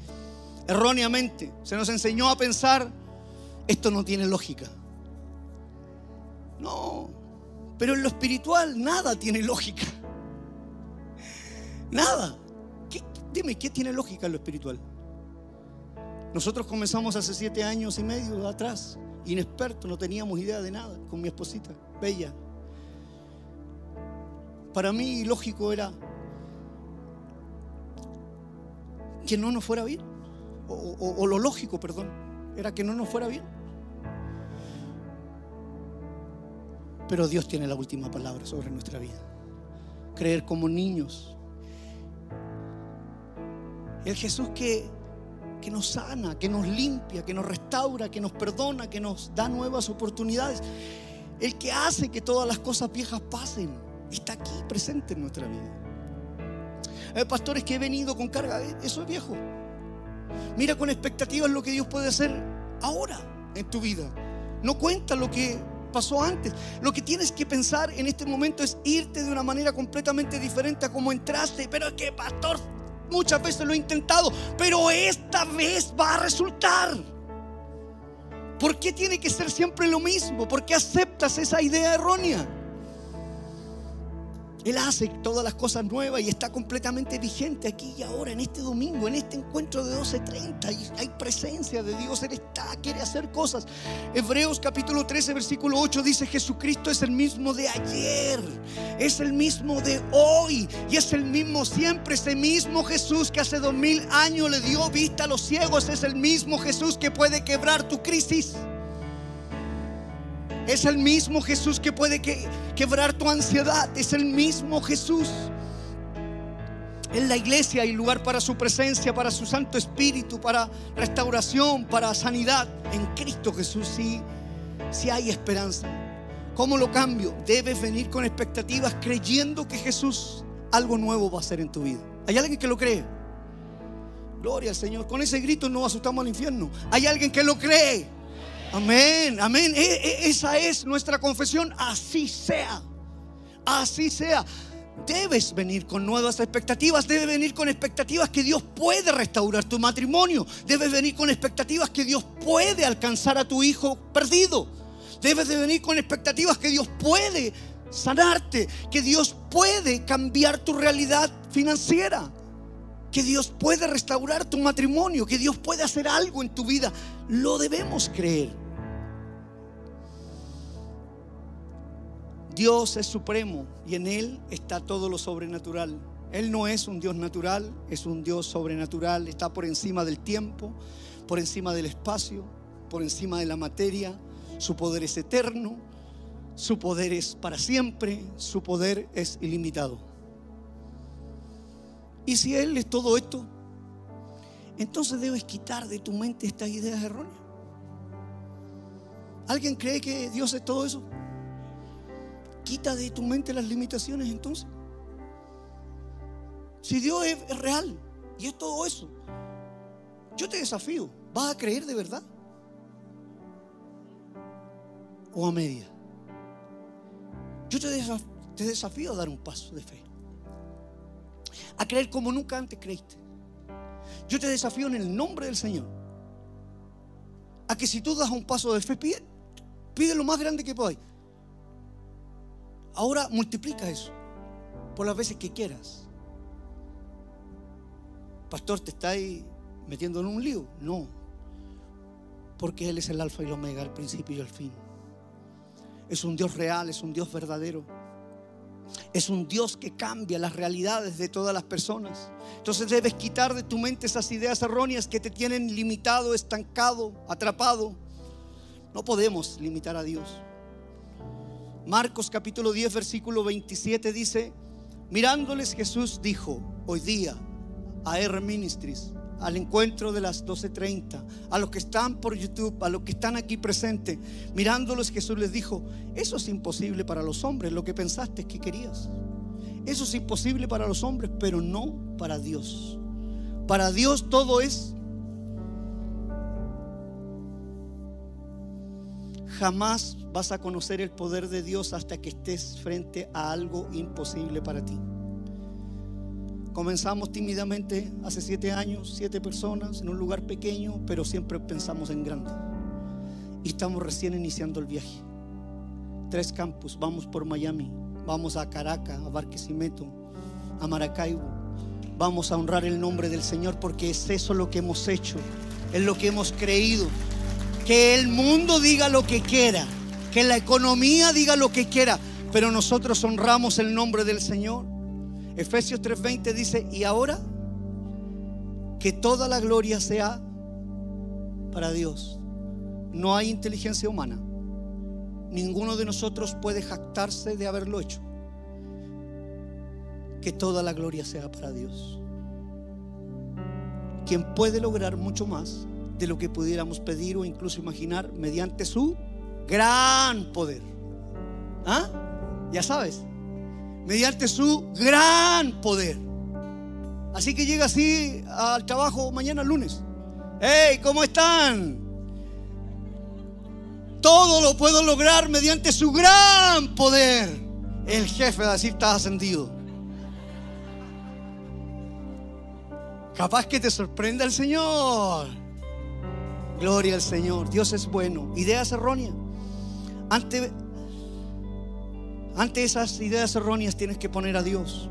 erróneamente. Se nos enseñó a pensar, esto no tiene lógica. No, pero en lo espiritual nada tiene lógica. Nada. dime, ¿qué tiene lógica en lo espiritual? Nosotros comenzamos hace siete años y medio atrás inexperto, no teníamos idea de nada con mi esposita, bella. Para mí lógico era que no nos fuera bien, o, lo lógico, perdón, era que no nos fuera bien. Pero Dios tiene la última palabra sobre nuestra vida. Creer como niños. El Jesús que que nos sana, que nos limpia, que nos restaura, que nos perdona, que nos da nuevas oportunidades. El que hace que todas las cosas viejas pasen, está aquí presente en nuestra vida. Hay pastores que he venido con carga, eh, eso es viejo. Mira con expectativas lo que Dios puede hacer ahora en tu vida. No cuenta lo que pasó antes. Lo que tienes que pensar en este momento es irte de una manera completamente diferente a como entraste. Pero es que, pastor, Muchas veces lo he intentado, pero esta vez va a resultar. ¿Por qué tiene que ser siempre lo mismo? ¿Por qué aceptas esa idea errónea? Él hace todas las cosas nuevas y está completamente vigente aquí y ahora, en este domingo, en este encuentro de 12.30. Y hay presencia de Dios, Él está, quiere hacer cosas. Hebreos capítulo 13, versículo 8 dice, Jesucristo es el mismo de ayer, es el mismo de hoy y es el mismo siempre. Ese mismo Jesús que hace dos mil años le dio vista a los ciegos, es el mismo Jesús que puede quebrar tu crisis. Es el mismo Jesús que puede quebrar tu ansiedad. Es el mismo Jesús. En la iglesia hay lugar para su presencia, para su Santo Espíritu, para restauración, para sanidad. En Cristo Jesús sí, sí hay esperanza. ¿Cómo lo cambio? Debes venir con expectativas creyendo que Jesús algo nuevo va a hacer en tu vida. ¿Hay alguien que lo cree? Gloria al Señor. Con ese grito no asustamos al infierno. Hay alguien que lo cree. Amén, amén. E, e, esa es nuestra confesión. Así sea. Así sea. Debes venir con nuevas expectativas. Debes venir con expectativas que Dios puede restaurar tu matrimonio. Debes venir con expectativas que Dios puede alcanzar a tu hijo perdido. Debes de venir con expectativas que Dios puede sanarte. Que Dios puede cambiar tu realidad financiera que Dios puede restaurar tu matrimonio, que Dios puede hacer algo en tu vida. Lo debemos creer. Dios es supremo y en Él está todo lo sobrenatural. Él no es un Dios natural, es un Dios sobrenatural. Está por encima del tiempo, por encima del espacio, por encima de la materia. Su poder es eterno, su poder es para siempre, su poder es ilimitado. Y si Él es todo esto, entonces debes quitar de tu mente estas ideas erróneas. ¿Alguien cree que Dios es todo eso? Quita de tu mente las limitaciones entonces. Si Dios es real y es todo eso, yo te desafío, ¿vas a creer de verdad? ¿O a media? Yo te desafío a dar un paso de fe a creer como nunca antes creíste. Yo te desafío en el nombre del Señor a que si tú das un paso de fe, pide, lo más grande que podáis. Ahora multiplica eso por las veces que quieras. Pastor, ¿te está ahí metiendo en un lío? No. Porque Él es el alfa y el omega, el principio y el fin. Es un Dios real, es un Dios verdadero. Es un Dios que cambia las realidades de todas las personas. Entonces debes quitar de tu mente esas ideas erróneas que te tienen limitado, estancado, atrapado. No podemos limitar a Dios. Marcos capítulo 10, versículo 27 dice, mirándoles Jesús dijo, hoy día a R al encuentro de las 12.30, a los que están por YouTube, a los que están aquí presentes, mirándolos Jesús les dijo, eso es imposible para los hombres, lo que pensaste que querías. Eso es imposible para los hombres, pero no para Dios. Para Dios todo es Jamás vas a conocer el poder de Dios hasta que estés frente a algo imposible para ti. Comenzamos tímidamente hace siete años, siete personas, en un lugar pequeño, pero siempre pensamos en grande. Y estamos recién iniciando el viaje. Tres campus, vamos por Miami, vamos a Caracas, a Barquisimeto, a Maracaibo. Vamos a honrar el nombre del Señor porque es eso lo que hemos hecho, es lo que hemos creído. Que el mundo diga lo que quiera, que la economía diga lo que quiera, pero nosotros honramos el nombre del Señor. Efesios 3:20 dice, y ahora que toda la gloria sea para Dios. No hay inteligencia humana. Ninguno de nosotros puede jactarse de haberlo hecho. Que toda la gloria sea para Dios. Quien puede lograr mucho más de lo que pudiéramos pedir o incluso imaginar mediante su gran poder. ¿Ah? Ya sabes, mediante su gran poder. Así que llega así al trabajo mañana lunes. ¡Hey! ¿Cómo están? Todo lo puedo lograr mediante su gran poder. El jefe va a decir, estás ascendido. Capaz que te sorprenda el Señor. Gloria al Señor. Dios es bueno. Ideas erróneas. Ante, ante esas ideas erróneas tienes que poner a Dios.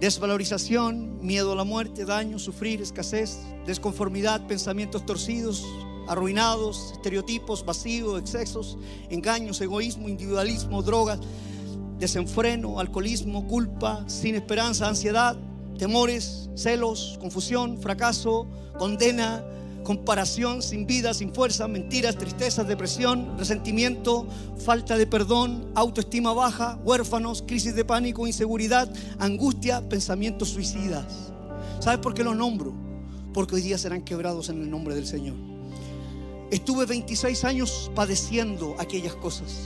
Desvalorización, miedo a la muerte, daño, sufrir, escasez, desconformidad, pensamientos torcidos, arruinados, estereotipos, vacíos, excesos, engaños, egoísmo, individualismo, drogas, desenfreno, alcoholismo, culpa, sin esperanza, ansiedad, temores, celos, confusión, fracaso, condena, comparación, sin vida, sin fuerza, mentiras, tristeza, depresión, resentimiento, falta de perdón, autoestima baja, huérfanos, crisis de pánico, inseguridad, angustia, pensamientos suicidas. ¿Sabes por qué los nombro? Porque hoy día serán quebrados en el nombre del Señor. Estuve 26 años padeciendo aquellas cosas.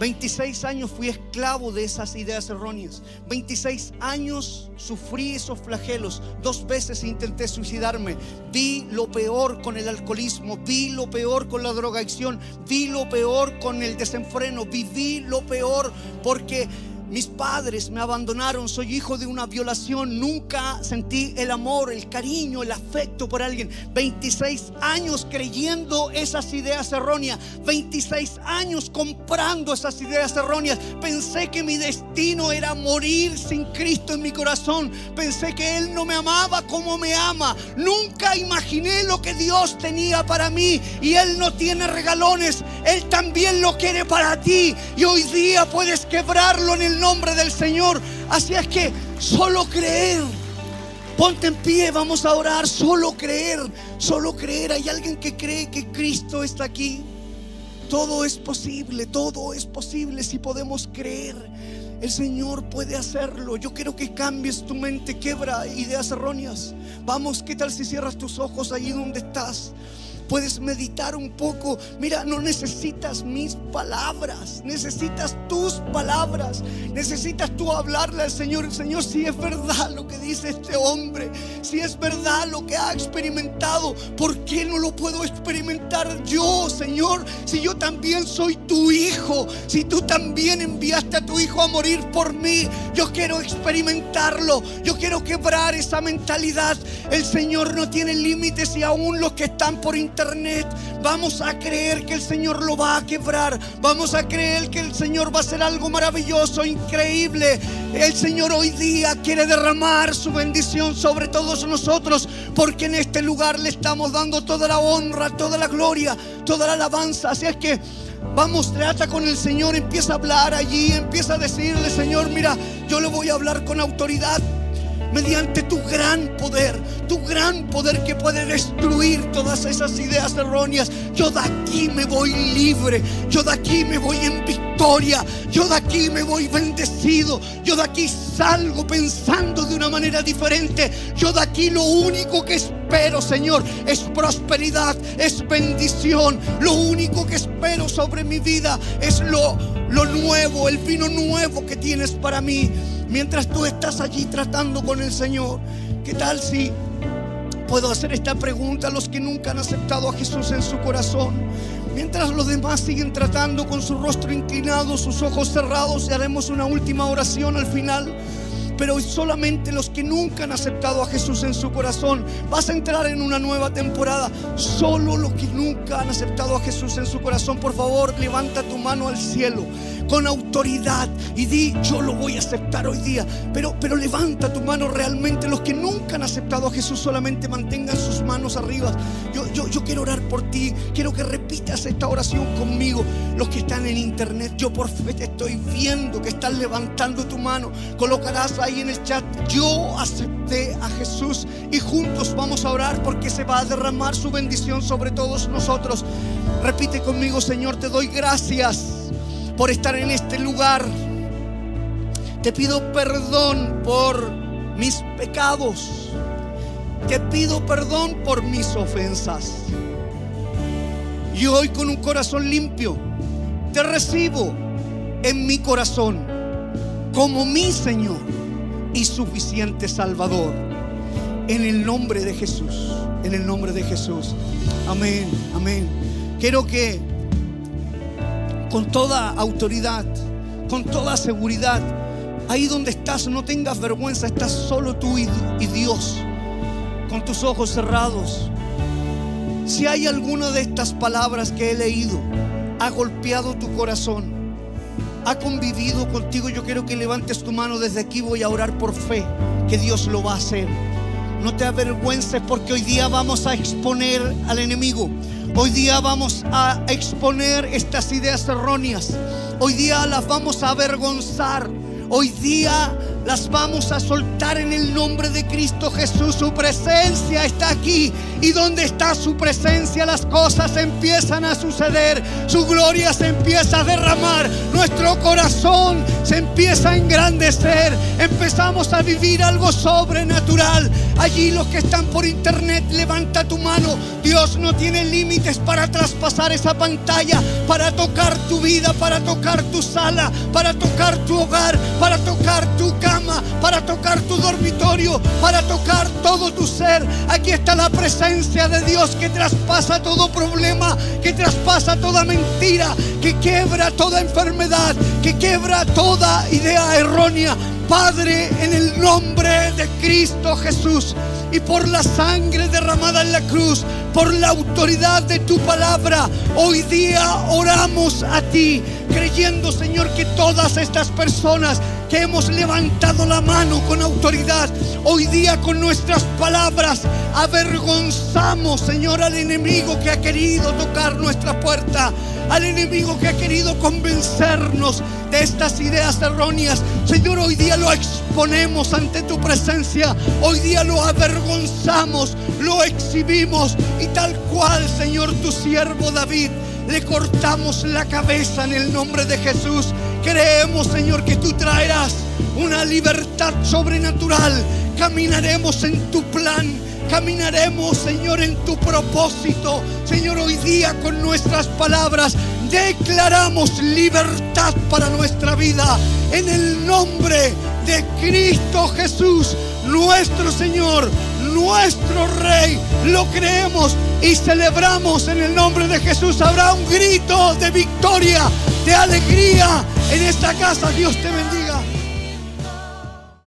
26 años fui esclavo de esas ideas erróneas. 26 años sufrí esos flagelos. Dos veces intenté suicidarme. Vi lo peor con el alcoholismo. Vi lo peor con la drogadicción. Vi lo peor con el desenfreno. Viví lo peor porque mis padres me abandonaron, soy hijo de una violación, nunca sentí el amor, el cariño, el afecto por alguien. 26 años creyendo esas ideas erróneas, 26 años comprando esas ideas erróneas. Pensé que mi destino era morir sin Cristo en mi corazón. Pensé que Él no me amaba como me ama. Nunca imaginé lo que Dios tenía para mí. Y Él no tiene regalones, Él también lo quiere para ti. Y hoy día puedes quebrarlo en el nombre del Señor. Así es que solo creer. Ponte en pie, vamos a orar. Solo creer, solo creer. Hay alguien que cree que Cristo está aquí. Todo es posible, todo es posible si podemos creer. El Señor puede hacerlo. Yo quiero que cambies tu mente, quebra ideas erróneas. Vamos, ¿qué tal si cierras tus ojos allí donde estás? Puedes meditar un poco. Mira, no necesitas mis palabras, necesitas tus palabras. Necesitas tú hablarle al Señor. Señor, si es verdad lo que dice este hombre, si es verdad lo que ha experimentado, ¿por qué no lo puedo experimentar yo, Señor? Si yo también soy tu hijo, si tú también enviaste a tu hijo a morir por mí, yo quiero experimentarlo, yo quiero quebrar esa mentalidad. El Señor no tiene límites y aún los que están por internet Vamos a creer que el Señor lo va a quebrar. Vamos a creer que el Señor va a hacer algo maravilloso, increíble. El Señor hoy día quiere derramar su bendición sobre todos nosotros, porque en este lugar le estamos dando toda la honra, toda la gloria, toda la alabanza. Así es que Vamos, trata con el Señor, empieza a hablar allí, empieza a decirle, Señor, mira, yo le voy a hablar con autoridad mediante tu gran poder, tu gran poder que puede destruir todas esas ideas erróneas. Yo de aquí me voy libre, yo de aquí me voy en victoria, yo de aquí me voy bendecido, yo de aquí salgo pensando de una manera diferente, yo de aquí lo único que espero, Señor, es prosperidad, es bendición, lo único que espero sobre mi vida es lo, lo nuevo, el vino nuevo que tienes para mí. Mientras tú estás allí tratando con el Señor, ¿qué tal si puedo hacer esta pregunta a los que nunca han aceptado a Jesús en su corazón? Mientras los demás siguen tratando con su rostro inclinado, sus ojos cerrados, y haremos una última oración al final pero solamente los que nunca han aceptado a Jesús en su corazón. Vas a entrar en una nueva temporada. Solo los que nunca han aceptado a Jesús en su corazón, por favor, levanta tu mano al cielo con autoridad y di, yo lo voy a aceptar hoy día. Pero, pero levanta tu mano realmente. Los que nunca han aceptado a Jesús solamente mantengan sus manos arriba. Yo, yo, yo quiero orar por ti. Quiero que repitas esta oración conmigo. Los que están en internet, yo por fe te estoy viendo que estás levantando tu mano. Colocarás ahí en el chat, yo acepté a Jesús y juntos vamos a orar porque se va a derramar su bendición sobre todos nosotros. Repite conmigo, Señor, te doy gracias por estar en este lugar. Te pido perdón por mis pecados. Te pido perdón por mis ofensas. Y hoy con un corazón limpio, te recibo en mi corazón como mi Señor y suficiente Salvador. En el nombre de Jesús, en el nombre de Jesús. Amén, amén. Quiero que con toda autoridad, con toda seguridad. Ahí donde estás, no tengas vergüenza, estás solo tú y, Dios, con tus ojos cerrados. Si hay alguna de estas palabras que he leído, ha golpeado tu corazón, ha convivido contigo, yo quiero que levantes tu mano desde aquí, voy a orar por fe, que Dios lo va a hacer. No te avergüences porque hoy día vamos a exponer al enemigo. Hoy día vamos a exponer estas ideas erróneas. Hoy día las vamos a avergonzar. Hoy día las vamos a soltar en el nombre de Cristo Jesús. Su presencia está aquí. Y donde está su presencia las cosas empiezan a suceder. Su gloria se empieza a derramar. Nuestro corazón se empieza a engrandecer. Empezamos a vivir algo sobrenatural. Allí los que están por internet, levanta tu mano. Dios no tiene límites para traspasar esa pantalla, para tocar tu vida, para tocar tu sala, para tocar tu hogar, para tocar tu casa para tocar tu dormitorio, para tocar todo tu ser. Aquí está la presencia de Dios que traspasa todo problema, que traspasa toda mentira, que quebra toda enfermedad, que quebra toda idea errónea. Padre, en el nombre de Cristo Jesús y por la sangre derramada en la cruz, por la autoridad de tu palabra, hoy día oramos a ti, creyendo, Señor, que todas estas personas que hemos levantado la mano con autoridad. Hoy día con nuestras palabras avergonzamos, Señor, al enemigo que ha querido tocar nuestra puerta, al enemigo que ha querido convencernos de estas ideas erróneas. Señor, hoy día lo exponemos ante tu presencia, hoy día lo avergonzamos, lo exhibimos y tal cual, Señor, tu siervo David le cortamos la cabeza en el nombre de Jesús. Creemos, Señor, que tú traerás una libertad sobrenatural. Caminaremos en tu plan. Caminaremos, Señor, en tu propósito. Señor, hoy día con nuestras palabras declaramos libertad para nuestra vida. En el nombre de Cristo Jesús, nuestro Señor, nuestro Rey. Lo creemos y celebramos en el nombre de Jesús. Habrá un grito de victoria, de alegría en esta casa. Dios te bendiga.